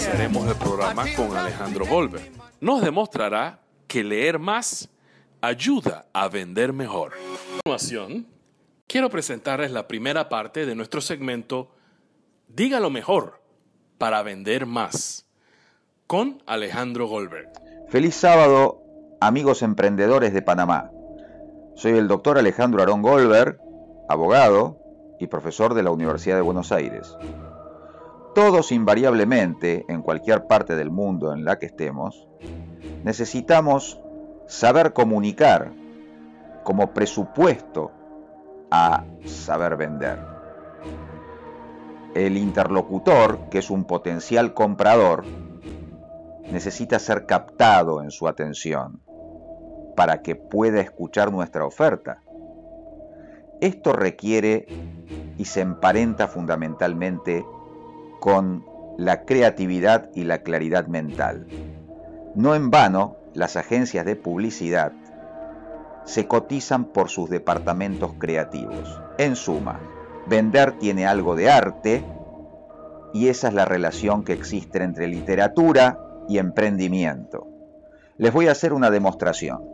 Iniciaremos el programa con Alejandro Goldberg. Nos demostrará que leer más ayuda a vender mejor. A continuación, quiero presentarles la primera parte de nuestro segmento Dígalo mejor para vender más con Alejandro Goldberg. Feliz sábado, amigos emprendedores de Panamá. Soy el doctor Alejandro Arón Goldberg, abogado y profesor de la Universidad de Buenos Aires. Todos invariablemente, en cualquier parte del mundo en la que estemos, necesitamos saber comunicar como presupuesto a saber vender. El interlocutor, que es un potencial comprador, necesita ser captado en su atención para que pueda escuchar nuestra oferta. Esto requiere y se emparenta fundamentalmente con la creatividad y la claridad mental. No en vano, las agencias de publicidad se cotizan por sus departamentos creativos. En suma, vender tiene algo de arte y esa es la relación que existe entre literatura y emprendimiento. Les voy a hacer una demostración.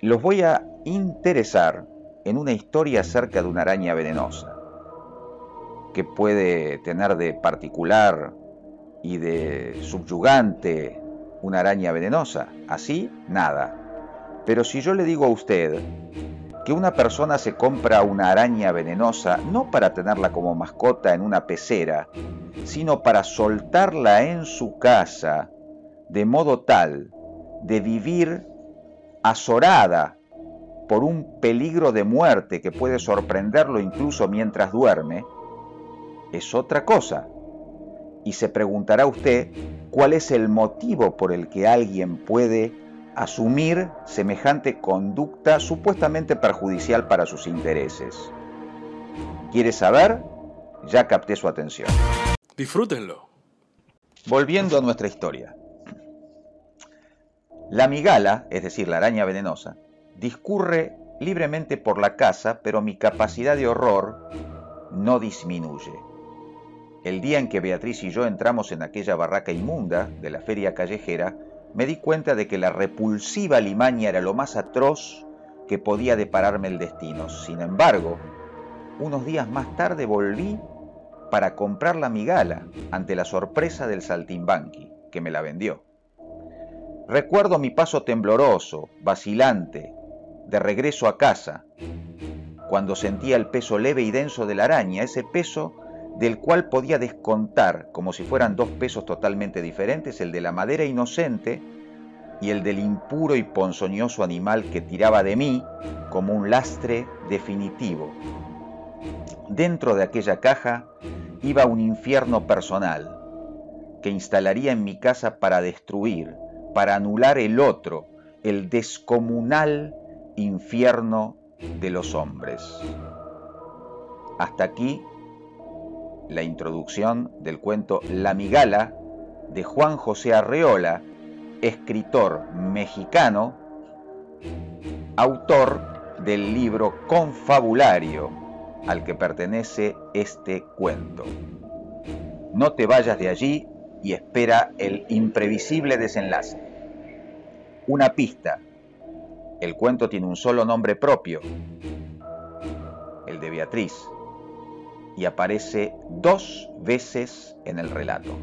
Los voy a interesar en una historia acerca de una araña venenosa que puede tener de particular y de subyugante una araña venenosa. Así, nada. Pero si yo le digo a usted que una persona se compra una araña venenosa no para tenerla como mascota en una pecera, sino para soltarla en su casa de modo tal de vivir azorada por un peligro de muerte que puede sorprenderlo incluso mientras duerme, es otra cosa. Y se preguntará usted cuál es el motivo por el que alguien puede asumir semejante conducta supuestamente perjudicial para sus intereses. ¿Quiere saber? Ya capté su atención. Disfrútenlo. Volviendo a nuestra historia. La migala, es decir, la araña venenosa, discurre libremente por la casa, pero mi capacidad de horror no disminuye. El día en que Beatriz y yo entramos en aquella barraca inmunda de la feria callejera, me di cuenta de que la repulsiva limaña era lo más atroz que podía depararme el destino. Sin embargo, unos días más tarde volví para comprar la migala ante la sorpresa del saltimbanqui, que me la vendió. Recuerdo mi paso tembloroso, vacilante, de regreso a casa, cuando sentía el peso leve y denso de la araña, ese peso del cual podía descontar, como si fueran dos pesos totalmente diferentes, el de la madera inocente y el del impuro y ponzoñoso animal que tiraba de mí como un lastre definitivo. Dentro de aquella caja iba un infierno personal que instalaría en mi casa para destruir, para anular el otro, el descomunal infierno de los hombres. Hasta aquí la introducción del cuento La Migala de Juan José Arreola, escritor mexicano, autor del libro Confabulario al que pertenece este cuento. No te vayas de allí y espera el imprevisible desenlace. Una pista. El cuento tiene un solo nombre propio, el de Beatriz y aparece dos veces en el relato.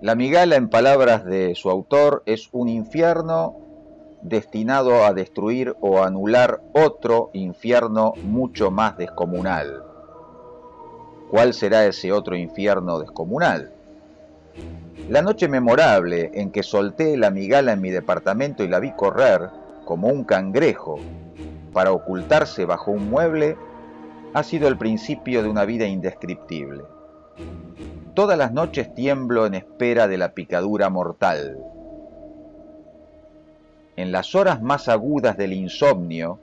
La migala, en palabras de su autor, es un infierno destinado a destruir o anular otro infierno mucho más descomunal. ¿Cuál será ese otro infierno descomunal? La noche memorable en que solté la migala en mi departamento y la vi correr como un cangrejo para ocultarse bajo un mueble ha sido el principio de una vida indescriptible. Todas las noches tiemblo en espera de la picadura mortal. En las horas más agudas del insomnio,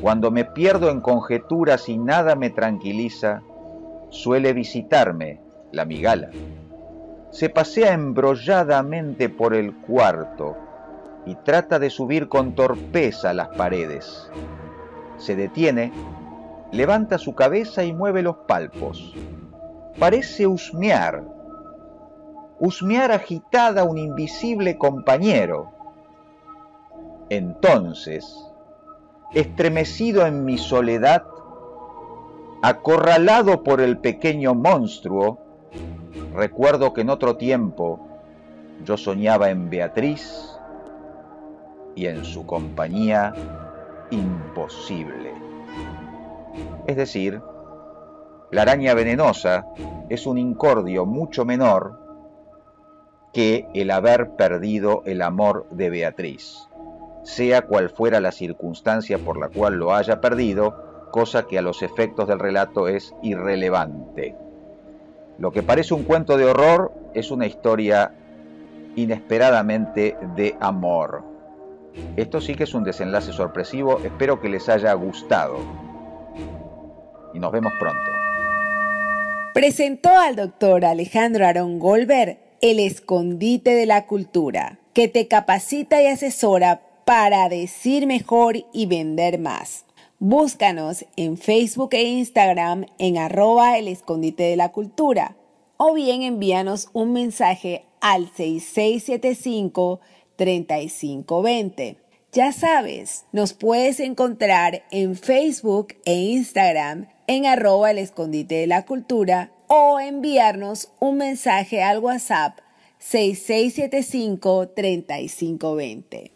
cuando me pierdo en conjeturas y nada me tranquiliza, suele visitarme la migala. Se pasea embrolladamente por el cuarto y trata de subir con torpeza las paredes. Se detiene levanta su cabeza y mueve los palpos. Parece husmear husmear agitada un invisible compañero. Entonces, estremecido en mi soledad, acorralado por el pequeño monstruo, recuerdo que en otro tiempo yo soñaba en Beatriz y en su compañía imposible. Es decir, la araña venenosa es un incordio mucho menor que el haber perdido el amor de Beatriz, sea cual fuera la circunstancia por la cual lo haya perdido, cosa que a los efectos del relato es irrelevante. Lo que parece un cuento de horror es una historia inesperadamente de amor. Esto sí que es un desenlace sorpresivo, espero que les haya gustado. Y nos vemos pronto. Presentó al doctor Alejandro Aaron Goldberg el escondite de la cultura, que te capacita y asesora para decir mejor y vender más. Búscanos en Facebook e Instagram en arroba el escondite de la cultura o bien envíanos un mensaje al 6675-3520. Ya sabes, nos puedes encontrar en Facebook e Instagram en arroba el escondite de la cultura o enviarnos un mensaje al WhatsApp 6675-3520.